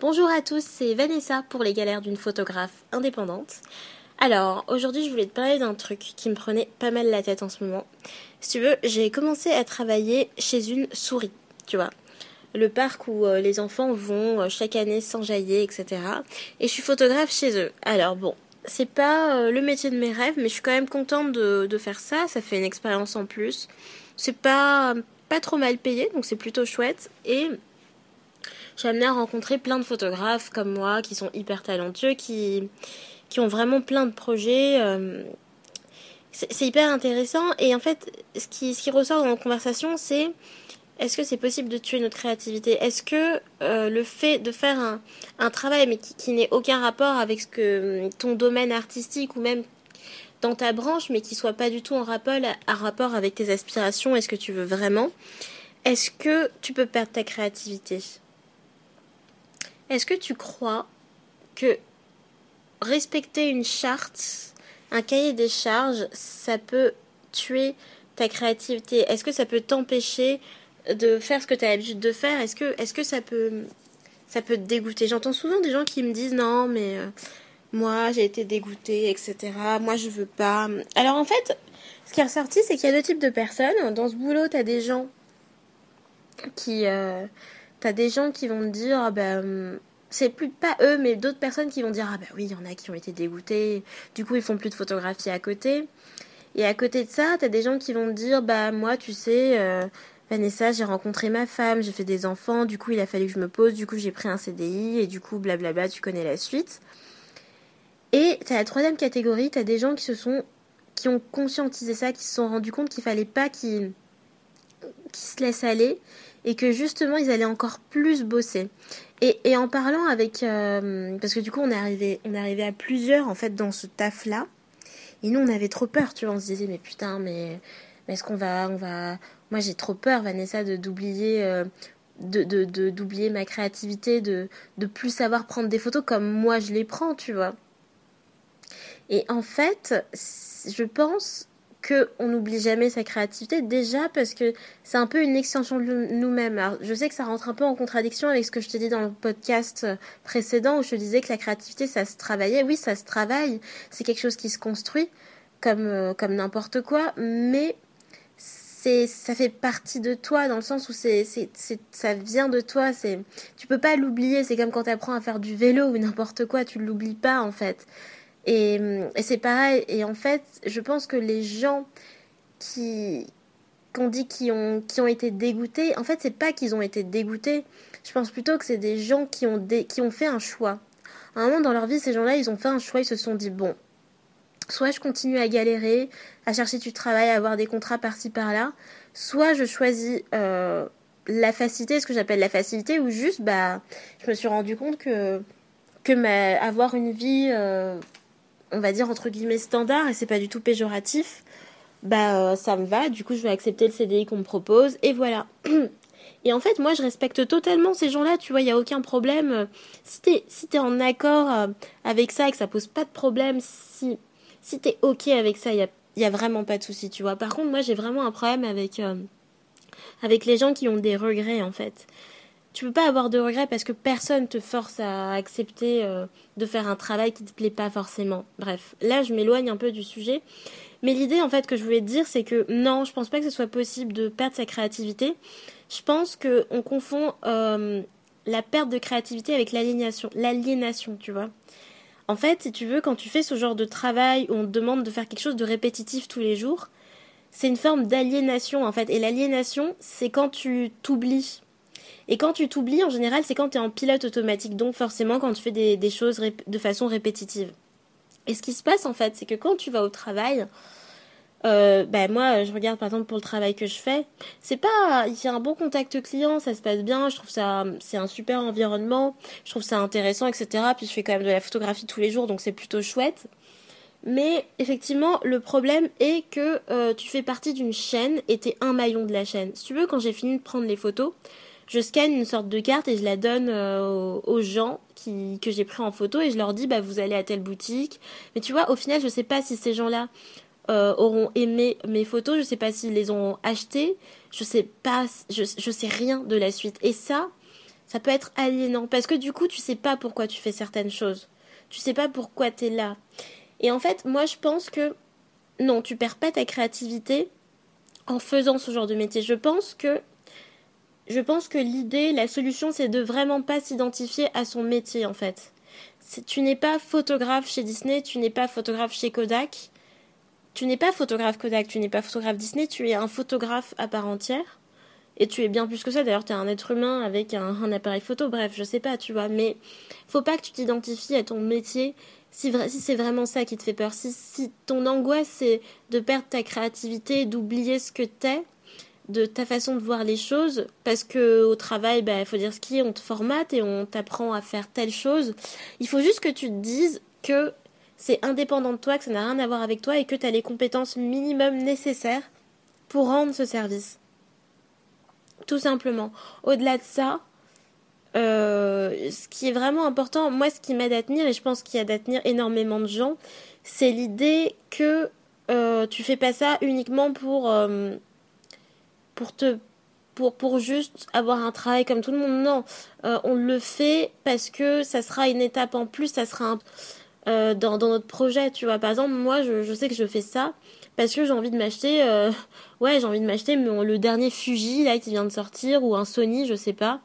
Bonjour à tous, c'est Vanessa pour les galères d'une photographe indépendante. Alors, aujourd'hui, je voulais te parler d'un truc qui me prenait pas mal la tête en ce moment. Si tu veux, j'ai commencé à travailler chez une souris, tu vois. Le parc où euh, les enfants vont euh, chaque année s'enjailler, etc. Et je suis photographe chez eux. Alors bon, c'est pas euh, le métier de mes rêves, mais je suis quand même contente de, de faire ça. Ça fait une expérience en plus. C'est pas, pas trop mal payé, donc c'est plutôt chouette. Et j'ai amené à rencontrer plein de photographes comme moi qui sont hyper talentueux, qui, qui ont vraiment plein de projets. Euh, c'est hyper intéressant. Et en fait, ce qui, ce qui ressort dans nos conversations, c'est est-ce que c'est possible de tuer notre créativité? Est-ce que euh, le fait de faire un, un travail mais qui, qui n'ait aucun rapport avec ce que ton domaine artistique ou même dans ta branche, mais qui soit pas du tout en rapport, en rapport avec tes aspirations et ce que tu veux vraiment, est-ce que tu peux perdre ta créativité? Est-ce que tu crois que respecter une charte, un cahier des charges, ça peut tuer ta créativité? Est-ce que ça peut t'empêcher de faire ce que tu as l'habitude de faire? Est-ce que, ça peut te dégoûter? J'entends souvent des gens qui me disent non, mais euh, moi j'ai été dégoûtée, etc. Moi je veux pas. Alors en fait, ce qui est ressorti, c'est qu'il y a deux types de personnes. Dans ce boulot, tu as des gens qui. Euh, T'as des gens qui vont te dire, ah ben, c'est plus pas eux, mais d'autres personnes qui vont dire, ah ben oui, il y en a qui ont été dégoûtés, du coup ils font plus de photographie à côté. Et à côté de ça, t'as des gens qui vont te dire, bah moi, tu sais, euh, Vanessa, j'ai rencontré ma femme, j'ai fait des enfants, du coup il a fallu que je me pose, du coup j'ai pris un CDI, et du coup blablabla, tu connais la suite. Et t'as la troisième catégorie, t'as des gens qui se sont, qui ont conscientisé ça, qui se sont rendus compte qu'il fallait pas qu'ils, qu'ils se laissent aller et que justement ils allaient encore plus bosser. Et, en parlant avec... Euh, parce que du coup on est, arrivé, on est arrivé à plusieurs en fait dans ce taf-là. Et nous on avait trop peur, tu vois, on se disait mais putain mais, mais est-ce qu'on va... On va... Moi j'ai trop peur Vanessa de d'oublier... Euh, de, d'oublier ma créativité, de, de plus savoir prendre des photos comme moi je les prends, tu vois. Et en fait, je pense qu'on n'oublie jamais sa créativité, déjà parce que c'est un peu une extension de nous-mêmes. je sais que ça rentre un peu en contradiction avec ce que je t'ai dit dans le podcast précédent où je te disais que la créativité, ça se travaillait. Oui, ça se travaille, c'est quelque chose qui se construit comme, euh, comme n'importe quoi, mais c'est ça fait partie de toi dans le sens où c'est ça vient de toi. C'est tu peux pas l'oublier. C'est comme quand tu apprends à faire du vélo ou n'importe quoi. Tu l'oublies pas en fait et, et c'est pareil. Et en fait, je pense que les gens qui qu'on dit qui ont qui ont été dégoûtés, en fait, c'est pas qu'ils ont été dégoûtés. Je pense plutôt que c'est des gens qui ont qui ont fait un choix. À un moment dans leur vie, ces gens-là, ils ont fait un choix. Ils se sont dit bon, soit je continue à galérer, à chercher du travail, à avoir des contrats par-ci par-là, soit je choisis euh, la facilité, ce que j'appelle la facilité, ou juste bah, je me suis rendu compte que que avoir une vie euh, on va dire entre guillemets standard et c'est pas du tout péjoratif, bah euh, ça me va, du coup je vais accepter le CDI qu'on me propose et voilà. Et en fait, moi je respecte totalement ces gens-là, tu vois, il y a aucun problème. Si t'es si es en accord euh, avec ça et que ça pose pas de problème, si si t'es ok avec ça, il y a, y a vraiment pas de souci, tu vois. Par contre, moi j'ai vraiment un problème avec euh, avec les gens qui ont des regrets en fait tu peux pas avoir de regrets parce que personne te force à accepter euh, de faire un travail qui te plaît pas forcément. Bref, là je m'éloigne un peu du sujet. Mais l'idée en fait que je voulais te dire c'est que non, je pense pas que ce soit possible de perdre sa créativité. Je pense que on confond euh, la perte de créativité avec l'aliénation, l'aliénation, tu vois. En fait, si tu veux, quand tu fais ce genre de travail où on te demande de faire quelque chose de répétitif tous les jours, c'est une forme d'aliénation en fait. Et l'aliénation, c'est quand tu t'oublies et quand tu t'oublies, en général, c'est quand tu es en pilote automatique, donc forcément quand tu fais des, choses de façon répétitive. Et ce qui se passe en fait, c'est que quand tu vas au travail, euh, ben moi, je regarde par exemple pour le travail que je fais, c'est pas, il y a un bon contact client, ça se passe bien, je trouve ça, c'est un super environnement, je trouve ça intéressant, etc. Puis je fais quand même de la photographie tous les jours, donc c'est plutôt chouette. Mais effectivement, le problème est que euh, tu fais partie d'une chaîne et t'es un maillon de la chaîne. Si tu veux, quand j'ai fini de prendre les photos, je scanne une sorte de carte et je la donne euh, aux, gens qui, que j'ai pris en photo et je leur dis bah vous allez à telle boutique. Mais tu vois, au final, je sais pas si ces gens-là euh, auront aimé mes photos, je sais pas s'ils les ont achetées, je sais pas, je, je sais rien de la suite. Et ça, Ça peut être aliénant parce que du coup, tu sais pas pourquoi tu fais certaines choses. Tu sais pas pourquoi tu es là. Et en fait, moi, je pense que non, tu perds pas ta créativité en faisant ce genre de métier. Je pense que je pense que l'idée, la solution, c'est de vraiment pas s'identifier à son métier en fait. Tu n'es pas photographe chez Disney, tu n'es pas photographe chez Kodak, tu n'es pas photographe Kodak, tu n'es pas photographe Disney, tu es un photographe à part entière. Et tu es bien plus que ça, d'ailleurs, tu es un être humain avec un, appareil photo, bref, je sais pas, tu vois. Mais faut pas que tu t'identifies à ton métier si, si c'est vraiment ça qui te fait peur. Si, si ton angoisse, c'est de perdre ta créativité, d'oublier ce que t'es, de ta façon de voir les choses, parce que au travail, il bah, faut dire ce qui est, on te formate et on t'apprend à faire telle chose. Il faut juste que tu te dises que c'est indépendant de toi, que ça n'a rien à voir avec toi et que tu as les compétences minimum nécessaires pour rendre ce service. Tout simplement. Au-delà de ça, euh, ce qui est vraiment important, moi ce qui m'aide à tenir, et je pense qu'il y a à tenir énormément de gens, c'est l'idée que euh, tu fais pas ça uniquement pour, euh, pour te pour, pour juste avoir un travail comme tout le monde. Non, on le fait parce que ça sera une étape en plus, ça sera un, euh, dans, dans, notre projet, tu vois. Par exemple, moi, je, je sais que je fais ça parce que j'ai envie de m'acheter, euh, ouais, j'ai envie de m'acheter le dernier Fuji là qui vient de sortir ou un Sony, je sais pas.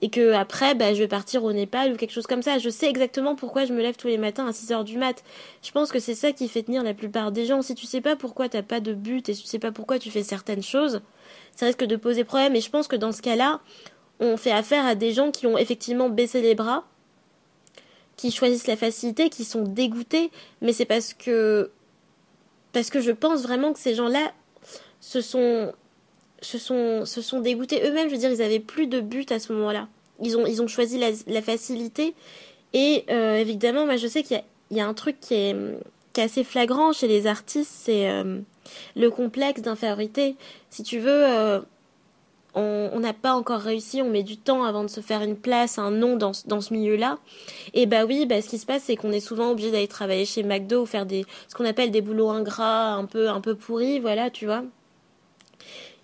Et que après, bah, je vais partir au Népal ou quelque chose comme ça. Je sais exactement pourquoi je me lève tous les matins à 6 heures du mat. Je pense que c'est ça qui fait tenir la plupart des gens. Si tu sais pas pourquoi t'as pas de but et si tu sais pas pourquoi tu fais certaines choses, ça risque de poser problème. Et je pense que dans ce cas-là, on fait affaire à des gens qui ont effectivement baissé les bras qui choisissent la facilité, qui sont dégoûtés, mais c'est parce que parce que je pense vraiment que ces gens-là se sont se sont se sont dégoûtés eux-mêmes. Je veux dire, ils avaient plus de but à ce moment-là. Ils ont ils ont choisi la, facilité et euh, évidemment, moi je sais qu'il y, y a, un truc qui est qui est assez flagrant chez les artistes, c'est euh, le complexe d'infériorité. Si tu veux, euh, on n'a pas encore réussi, on met du temps avant de se faire une place, un nom dans, dans ce milieu-là. Et bah oui, bah ce qui se passe, c'est qu'on est souvent obligé d'aller travailler chez McDo ou faire des ce qu'on appelle des boulots ingrats, un peu un peu pourris, voilà, tu vois.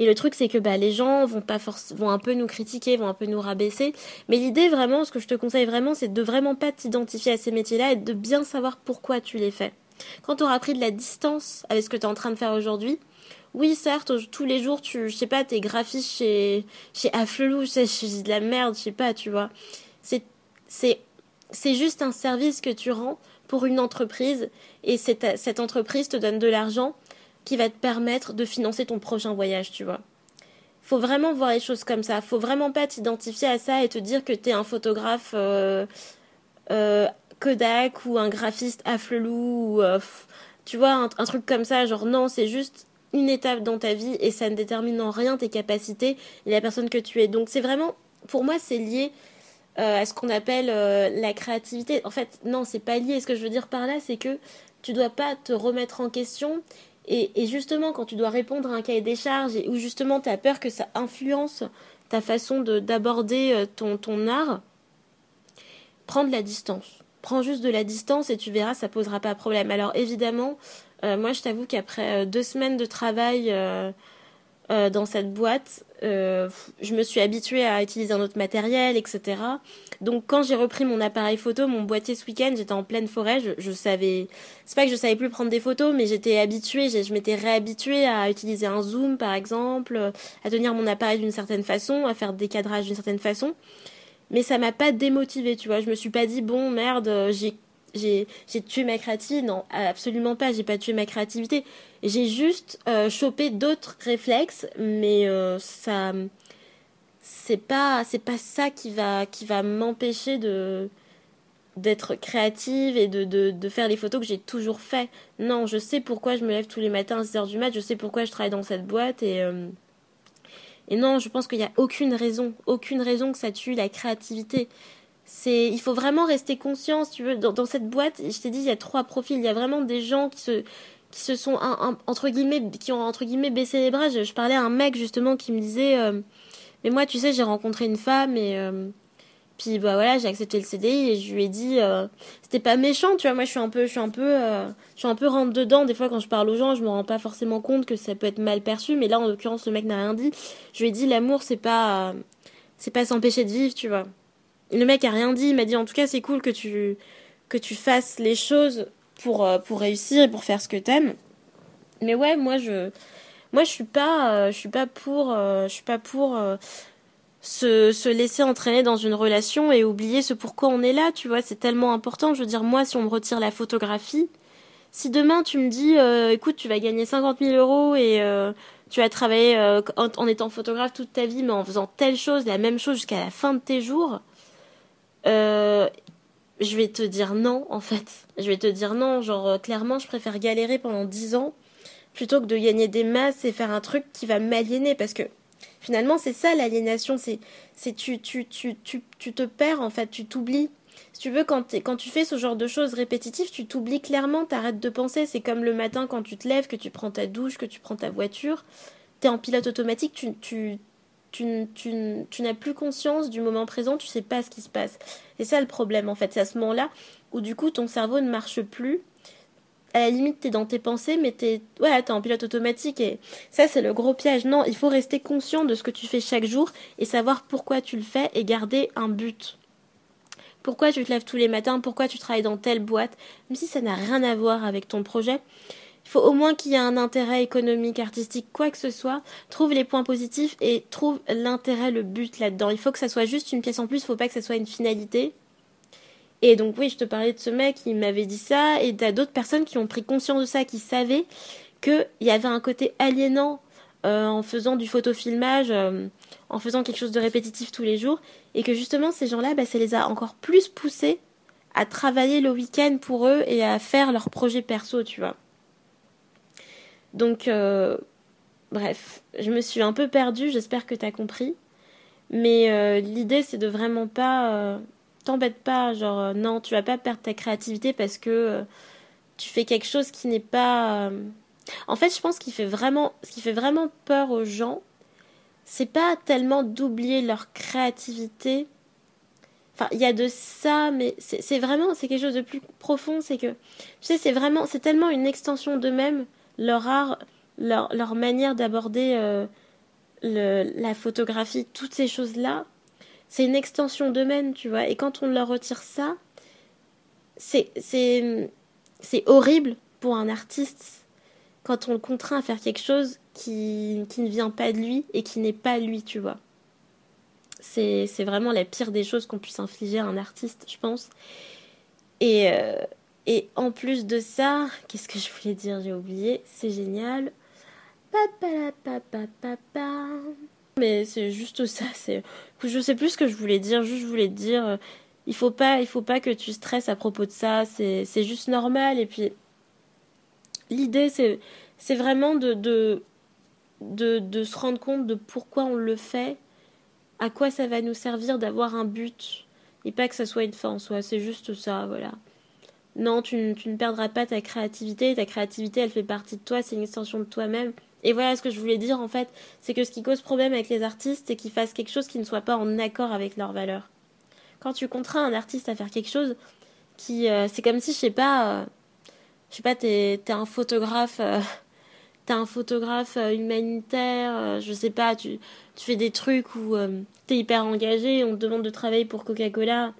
Et le truc, c'est que bah, les gens vont pas vont un peu nous critiquer, vont un peu nous rabaisser. Mais l'idée, vraiment, ce que je te conseille vraiment, c'est de vraiment pas t'identifier à ces métiers-là et de bien savoir pourquoi tu les fais. Quand tu auras pris de la distance avec ce que tu es en train de faire aujourd'hui, oui, certes, tous les jours, tu, je sais pas, t'es graphiste chez, chez Afflelou, je dis de la merde, je sais pas, tu vois. C'est, c'est, c'est juste un service que tu rends pour une entreprise et cette entreprise te donne de l'argent qui va te permettre de financer ton prochain voyage, tu vois. Faut vraiment voir les choses comme ça. Faut vraiment pas t'identifier à ça et te dire que t'es un photographe euh, euh, Kodak ou un graphiste Afflelou ou euh, tu vois un, truc comme ça. Genre non, c'est juste une étape dans ta vie et ça ne détermine en rien tes capacités et la personne que tu es. Donc c'est vraiment, pour moi, c'est lié à ce qu'on appelle la créativité. En fait, non, c'est pas lié. Ce que je veux dire par là, c'est que tu dois pas te remettre en question. Et, justement, quand tu dois répondre à un cahier des charges où justement tu as peur que ça influence ta façon d'aborder euh, ton, ton art, prends de la distance. Prends juste de la distance et tu verras, ça posera pas de problème. Alors évidemment, euh, moi, je t'avoue qu'après euh, deux semaines de travail dans cette boîte, je me suis habituée à utiliser un autre matériel, etc. Donc, quand j'ai repris mon appareil photo, mon boîtier ce week-end, j'étais en pleine forêt. Je, je savais, c'est pas que je savais plus prendre des photos, mais j'étais habituée, je m'étais réhabituée à utiliser un zoom, par exemple, à tenir mon appareil d'une certaine façon, à faire des cadrages d'une certaine façon mais ça m'a pas démotivée, tu vois. Je me suis pas dit bon merde, j'ai j'ai tué ma créativité. Non, absolument pas. J'ai pas tué ma créativité. J'ai juste euh, chopé d'autres réflexes, mais euh, ça, c'est pas, c'est pas ça qui va, qui va m'empêcher de d'être créative et de, de, faire les photos que j'ai toujours fait. Non, je sais pourquoi je me lève tous les matins à 6h du mat, je sais pourquoi je travaille dans cette boîte et, euh, et non, je pense qu'il n'y a aucune raison, aucune raison que ça tue la créativité c'est il faut vraiment rester conscient tu veux. Dans, cette boîte je t'ai dit il y a trois profils. Il y a vraiment des gens qui se qui se sont entre guillemets qui ont entre guillemets baissé les bras. Je, parlais à un mec justement qui me disait euh, mais moi tu sais j'ai rencontré une femme et euh, puis bah voilà j'ai accepté le CDI et je lui ai dit euh, c'était pas méchant tu vois. Moi je suis un peu je suis un peu je suis un peu rentre dedans. Des fois quand je parle aux gens je me rends pas forcément compte que ça peut être mal perçu. Mais là en l'occurrence le mec n'a rien dit. Je lui ai dit l'amour c'est pas c'est pas s'empêcher de vivre, tu vois. Le mec a rien dit, il m'a dit en tout cas c'est cool que tu que tu fasses les choses pour euh, pour réussir et pour faire ce que t'aimes. Mais ouais, moi je moi je suis pas euh, je suis pas pour je suis pas pour se, se laisser entraîner dans une relation et oublier ce pourquoi on est là, tu vois, c'est tellement important. Je veux dire, moi, si on me retire la photographie, si demain tu me dis, euh, écoute, tu vas gagner 50 000 euros et euh, tu vas travailler euh, en, étant photographe toute ta vie, mais en faisant telle chose, la même chose jusqu'à la fin de tes jours, je vais te dire non, en fait. Je vais te dire non, genre, clairement, je préfère galérer pendant 10 ans plutôt que de gagner des masses et faire un truc qui va m'aliéner parce que Finalement, c'est ça l'aliénation, c'est c'est tu, tu, tu, tu, tu te perds en fait, tu t'oublies. Si tu veux, quand, quand tu fais ce genre de choses répétitives, tu t'oublies clairement, t'arrêtes de penser. C'est comme le matin quand tu te lèves, que tu prends ta douche, que tu prends ta voiture. T'es en pilote automatique, tu, tu, tu, n'as plus conscience du moment présent, tu sais pas ce qui se passe. C'est ça le problème en fait, c'est à ce moment-là où du coup ton cerveau ne marche plus à la limite, t'es dans tes pensées, mais t'es, ouais, t'es en pilote automatique et ça, c'est le gros piège. Non, il faut rester conscient de ce que tu fais chaque jour et savoir pourquoi tu le fais et garder un but. Pourquoi tu te lèves tous les matins, pourquoi tu travailles dans telle boîte, même si ça n'a rien à voir avec ton projet. Il faut au moins qu'il y ait un intérêt économique, artistique, quoi que ce soit. Trouve les points positifs et trouve l'intérêt, le but là-dedans. Il faut que ça soit juste une pièce en plus, il faut pas que ça soit une finalité. Et donc oui, je te parlais de ce mec qui m'avait dit ça, et t'as d'autres personnes qui ont pris conscience de ça, qui savaient qu'il y avait un côté aliénant euh, en faisant du photofilmage, euh, en faisant quelque chose de répétitif tous les jours, et que justement ces gens-là, bah, ça les a encore plus poussés à travailler le week-end pour eux et à faire leurs projets perso, tu vois. Donc, euh, bref, je me suis un peu perdue, j'espère que t'as compris. Mais l'idée, c'est de vraiment pas t'embête pas, genre euh, non, tu vas pas perdre ta créativité parce que euh, tu fais quelque chose qui n'est pas. Euh, en fait, je pense qu'il fait vraiment, ce qui fait vraiment peur aux gens, c'est pas tellement d'oublier leur créativité. Enfin, il y a de ça, mais c'est vraiment, c'est quelque chose de plus profond. C'est que, tu sais, c'est vraiment, c'est tellement une extension d'eux-mêmes, leur art, leur, leur manière d'aborder la photographie, toutes ces choses-là, c'est une extension d'eux-mêmes, tu vois. Et quand on leur retire ça, c'est, horrible pour un artiste quand on le contraint à faire quelque chose qui, qui ne vient pas de lui et qui n'est pas lui, tu vois. C'est, c'est vraiment la pire des choses qu'on puisse infliger à un artiste, je pense. Et, euh, et en plus de ça, qu'est-ce que je voulais dire J'ai oublié, c'est génial. Mais c'est juste ça. C'est, je sais plus ce que je voulais dire. Juste, je voulais dire, euh, il faut pas, il faut pas que tu stresses à propos de ça. C'est, c'est juste normal. Et puis, l'idée, c'est, c'est vraiment de, de, de, de se rendre compte de pourquoi on le fait, à quoi ça va nous servir d'avoir un but, et pas que ça soit une fin en soi. C'est juste ça, voilà. Non, tu, ne perdras pas ta créativité. Ta créativité, elle fait partie de toi. C'est une extension de toi-même. Et voilà ce que je voulais dire en fait, c'est que ce qui cause problème avec les artistes, c'est qu'ils fassent quelque chose qui ne soit pas en accord avec leurs valeurs. Quand tu contrains un artiste à faire quelque chose qui, euh, c'est comme si je sais pas, euh, je sais pas, t'es es un photographe, euh, un photographe humanitaire, je sais pas, tu tu fais des trucs où t'es hyper engagé, on te demande de travailler pour Coca-Cola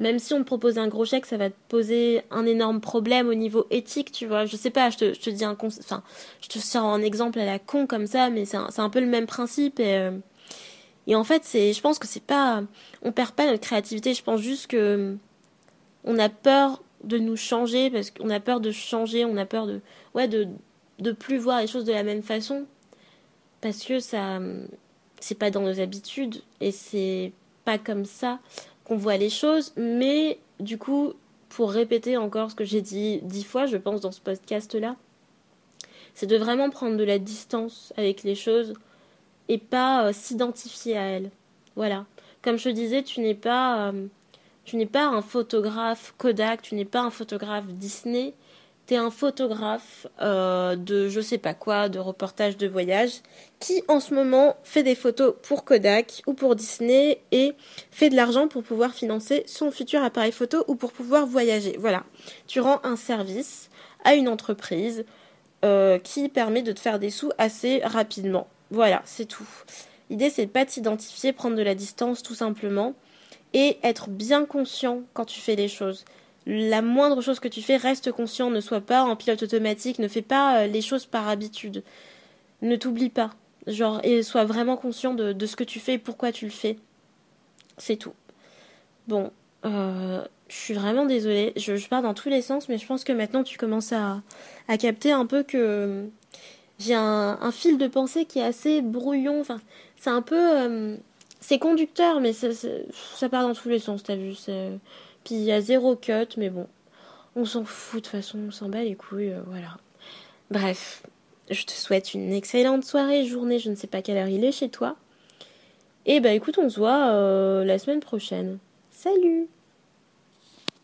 même si on te propose un gros chèque, ça va te poser un énorme problème au niveau éthique, tu vois. Je sais pas, je te, je dis un enfin, je te sors un exemple à la con comme ça, mais c'est un, un, peu le même principe et, euh, et en fait, c'est, je pense que c'est pas, on perd pas notre créativité, je pense juste que on a peur de nous changer parce qu'on a peur de changer, on a peur de, ouais, de, de plus voir les choses de la même façon parce que ça, c'est pas dans nos habitudes et c'est pas comme ça qu'on voit les choses, mais du coup, pour répéter encore ce que j'ai dit dix fois, je pense, dans ce podcast-là, c'est de vraiment prendre de la distance avec les choses et pas euh, s'identifier à elles. Voilà. Comme je disais, tu n'es pas, euh, tu n'es pas un photographe Kodak, tu n'es pas un photographe Disney, un photographe euh, de je sais pas quoi, de reportage de voyage, qui en ce moment fait des photos pour Kodak ou pour Disney et fait de l'argent pour pouvoir financer son futur appareil photo ou pour pouvoir voyager. Voilà, tu rends un service à une entreprise euh, qui permet de te faire des sous assez rapidement. Voilà, c'est tout. L'idée, c'est de pas t'identifier, prendre de la distance tout simplement et être bien conscient quand tu fais les choses. La moindre chose que tu fais, reste conscient, ne sois pas en pilote automatique, ne fais pas euh, les choses par habitude. Ne t'oublie pas. Genre, et sois vraiment conscient de, ce que tu fais et pourquoi tu le fais. C'est tout. Bon, euh, je suis vraiment désolée. Je, pars dans tous les sens, mais je pense que maintenant tu commences à, capter un peu que j'ai un, fil de pensée qui est assez brouillon. Enfin, c'est un peu. Euh, c'est conducteur, mais ça, ça, part dans tous les sens, t'as vu. Puis il y a zéro cut, mais bon. On s'en fout de toute façon, on s'en bat les couilles, euh, voilà. Bref, je te souhaite une excellente soirée, journée, je ne sais pas quelle heure il est chez toi. Et bah écoute, on se voit euh, la semaine prochaine. Salut